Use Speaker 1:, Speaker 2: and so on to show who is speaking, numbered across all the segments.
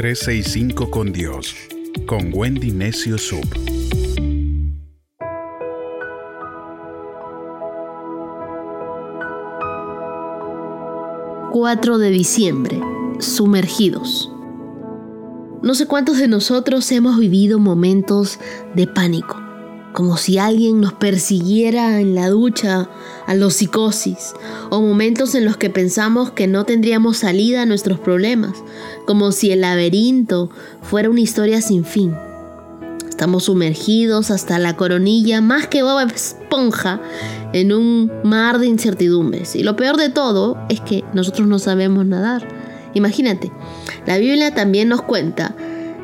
Speaker 1: 365 con Dios, con Wendy Necio Sub.
Speaker 2: 4 de diciembre, sumergidos. No sé cuántos de nosotros hemos vivido momentos de pánico, como si alguien nos persiguiera en la ducha a los psicosis, o momentos en los que pensamos que no tendríamos salida a nuestros problemas, como si el laberinto fuera una historia sin fin. Estamos sumergidos hasta la coronilla más que Esponja en un mar de incertidumbres. Y lo peor de todo es que nosotros no sabemos nadar. Imagínate, la Biblia también nos cuenta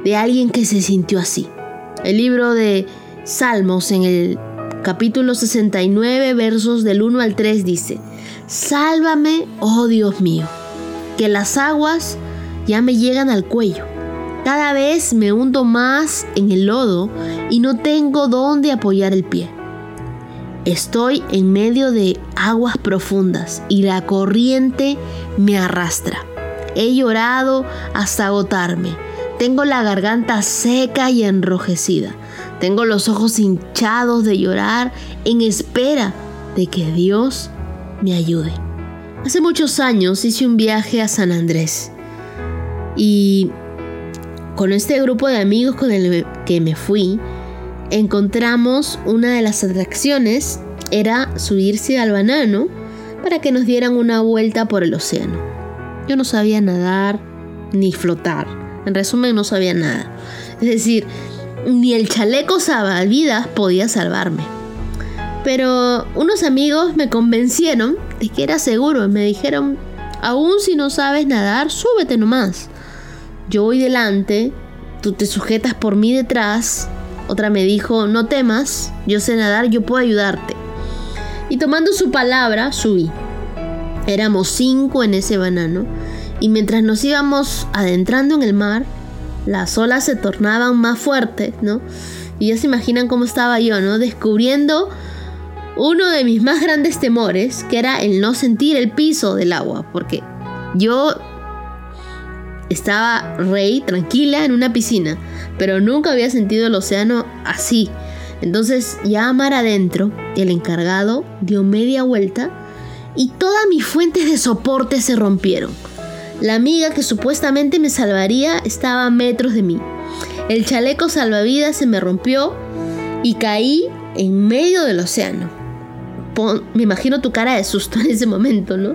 Speaker 2: de alguien que se sintió así. El libro de Salmos en el capítulo 69 versos del 1 al 3 dice, Sálvame, oh Dios mío, que las aguas ya me llegan al cuello cada vez me hundo más en el lodo y no tengo dónde apoyar el pie. Estoy en medio de aguas profundas y la corriente me arrastra. He llorado hasta agotarme. Tengo la garganta seca y enrojecida. Tengo los ojos hinchados de llorar en espera de que Dios me ayude. Hace muchos años hice un viaje a San Andrés y con este grupo de amigos con el que me fui, encontramos una de las atracciones era subirse al banano para que nos dieran una vuelta por el océano. Yo no sabía nadar ni flotar. En resumen, no sabía nada. Es decir, ni el chaleco salvavidas podía salvarme. Pero unos amigos me convencieron de que era seguro y me dijeron, aún si no sabes nadar, súbete nomás yo voy delante, tú te sujetas por mí detrás. Otra me dijo, no temas, yo sé nadar, yo puedo ayudarte. Y tomando su palabra, subí. Éramos cinco en ese banano, y mientras nos íbamos adentrando en el mar, las olas se tornaban más fuertes, ¿no? Y ya se imaginan cómo estaba yo, ¿no? Descubriendo uno de mis más grandes temores, que era el no sentir el piso del agua, porque yo estaba Rey tranquila en una piscina, pero nunca había sentido el océano así. Entonces ya mar adentro, el encargado dio media vuelta y todas mis fuentes de soporte se rompieron. La amiga que supuestamente me salvaría estaba a metros de mí. El chaleco salvavidas se me rompió y caí en medio del océano. me imagino tu cara de susto en ese momento, ¿no?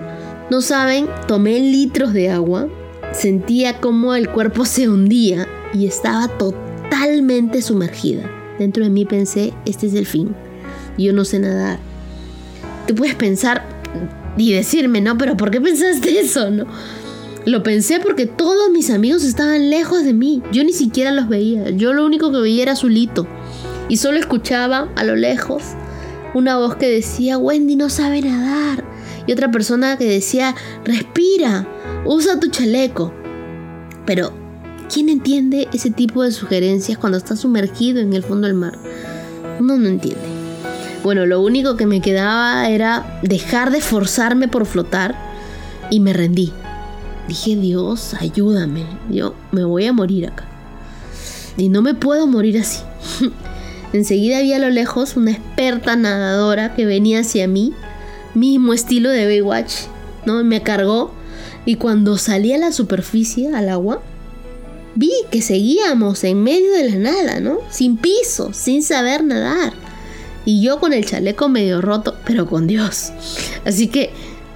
Speaker 2: No saben, tomé litros de agua, Sentía como el cuerpo se hundía y estaba totalmente sumergida. Dentro de mí pensé, este es el fin. Yo no sé nadar. Tú puedes pensar y decirme, no, pero ¿por qué pensaste eso? No. Lo pensé porque todos mis amigos estaban lejos de mí. Yo ni siquiera los veía. Yo lo único que veía era Zulito. Y solo escuchaba a lo lejos una voz que decía, Wendy no sabe nadar. Y otra persona que decía, respira usa tu chaleco. Pero, ¿quién entiende ese tipo de sugerencias cuando está sumergido en el fondo del mar? Uno no entiende. Bueno, lo único que me quedaba era dejar de forzarme por flotar y me rendí. Dije, Dios, ayúdame. Yo me voy a morir acá. Y no me puedo morir así. Enseguida vi a lo lejos una experta nadadora que venía hacia mí, mismo estilo de Baywatch, ¿no? Me cargó y cuando salí a la superficie, al agua, vi que seguíamos en medio de la nada, ¿no? Sin piso, sin saber nadar. Y yo con el chaleco medio roto, pero con Dios. Así que,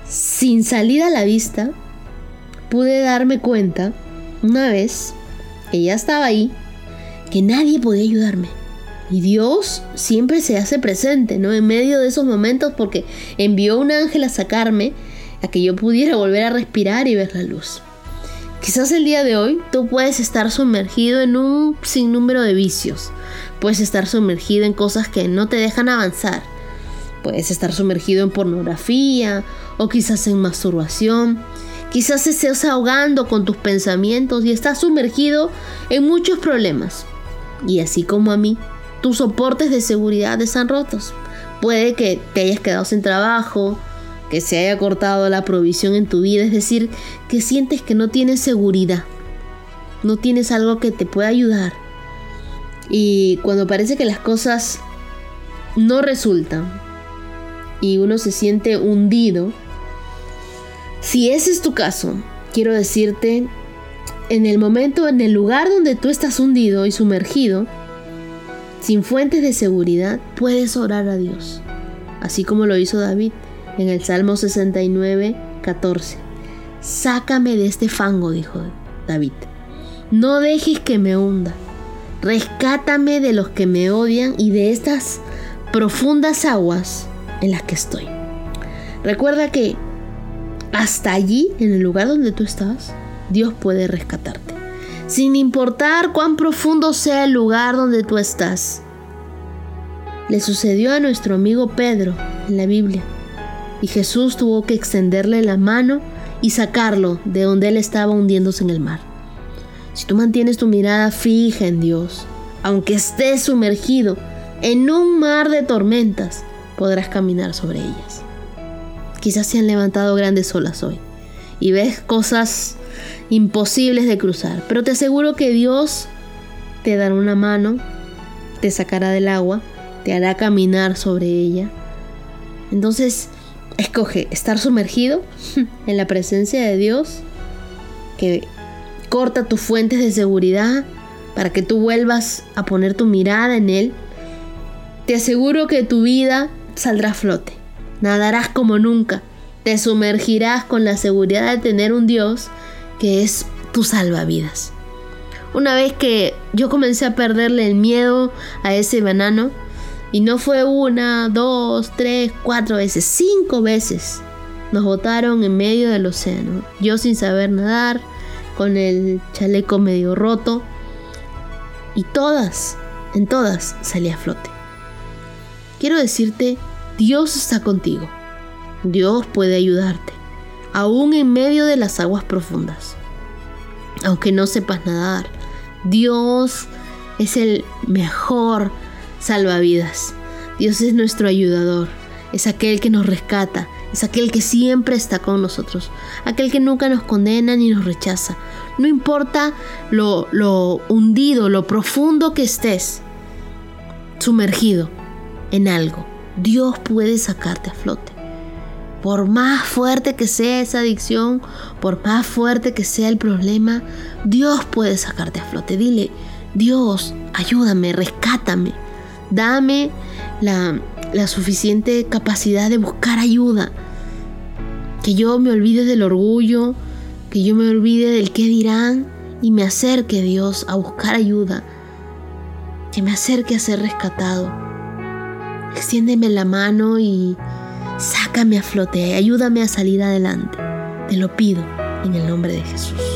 Speaker 2: sin salida a la vista, pude darme cuenta, una vez, que ya estaba ahí, que nadie podía ayudarme. Y Dios siempre se hace presente, ¿no? En medio de esos momentos porque envió un ángel a sacarme a que yo pudiera volver a respirar y ver la luz. Quizás el día de hoy tú puedes estar sumergido en un sinnúmero de vicios. Puedes estar sumergido en cosas que no te dejan avanzar. Puedes estar sumergido en pornografía o quizás en masturbación. Quizás estés ahogando con tus pensamientos y estás sumergido en muchos problemas. Y así como a mí, tus soportes de seguridad están rotos. Puede que te hayas quedado sin trabajo, que se haya cortado la provisión en tu vida, es decir, que sientes que no tienes seguridad. no tienes algo que te pueda ayudar. Y cuando parece que las cosas no resultan y uno se siente hundido, si ese es tu caso, quiero decirte, en el momento, en el lugar donde tú estás hundido y sumergido, sin fuentes de seguridad, puedes orar a Dios, así como lo hizo David en el Salmo 69, 14. Sácame de este fango, dijo David. No dejes que me hunda. Rescátame de los que me odian y de estas profundas aguas en las que estoy. Recuerda que hasta allí, en el lugar donde tú estás, Dios puede rescatarte. Sin importar cuán profundo sea el lugar donde tú estás. Le sucedió a nuestro amigo Pedro en la Biblia. Y Jesús tuvo que extenderle la mano y sacarlo de donde él estaba hundiéndose en el mar. Si tú mantienes tu mirada fija en Dios, aunque estés sumergido en un mar de tormentas, podrás caminar sobre ellas. Quizás se han levantado grandes olas hoy y ves cosas imposibles de cruzar, pero te aseguro que Dios te dará una mano, te sacará del agua, te hará caminar sobre ella. Entonces, escoge estar sumergido en la presencia de Dios, que corta tus fuentes de seguridad para que tú vuelvas a poner tu mirada en Él. Te aseguro que tu vida saldrá a flote, nadarás como nunca, te sumergirás con la seguridad de tener un Dios que es tu salvavidas. Una vez que yo comencé a perderle el miedo a ese banano, y no fue una, dos, tres, cuatro veces, cinco veces. Nos botaron en medio del océano. Yo sin saber nadar, con el chaleco medio roto. Y todas, en todas salí a flote. Quiero decirte, Dios está contigo. Dios puede ayudarte, aún en medio de las aguas profundas. Aunque no sepas nadar, Dios es el mejor salvavidas. Dios es nuestro ayudador, es aquel que nos rescata, es aquel que siempre está con nosotros, aquel que nunca nos condena ni nos rechaza. No importa lo, lo hundido, lo profundo que estés, sumergido en algo, Dios puede sacarte a flote. Por más fuerte que sea esa adicción, por más fuerte que sea el problema, Dios puede sacarte a flote. Dile, Dios, ayúdame, rescátame. Dame la, suficiente capacidad de buscar ayuda. Que yo me olvide del orgullo, que yo me olvide del qué dirán y me acerque Dios a buscar ayuda. Que me acerque a ser rescatado. Extiéndeme la mano y sácame a flote, ayúdame a salir adelante. Te lo pido en el nombre de Jesús.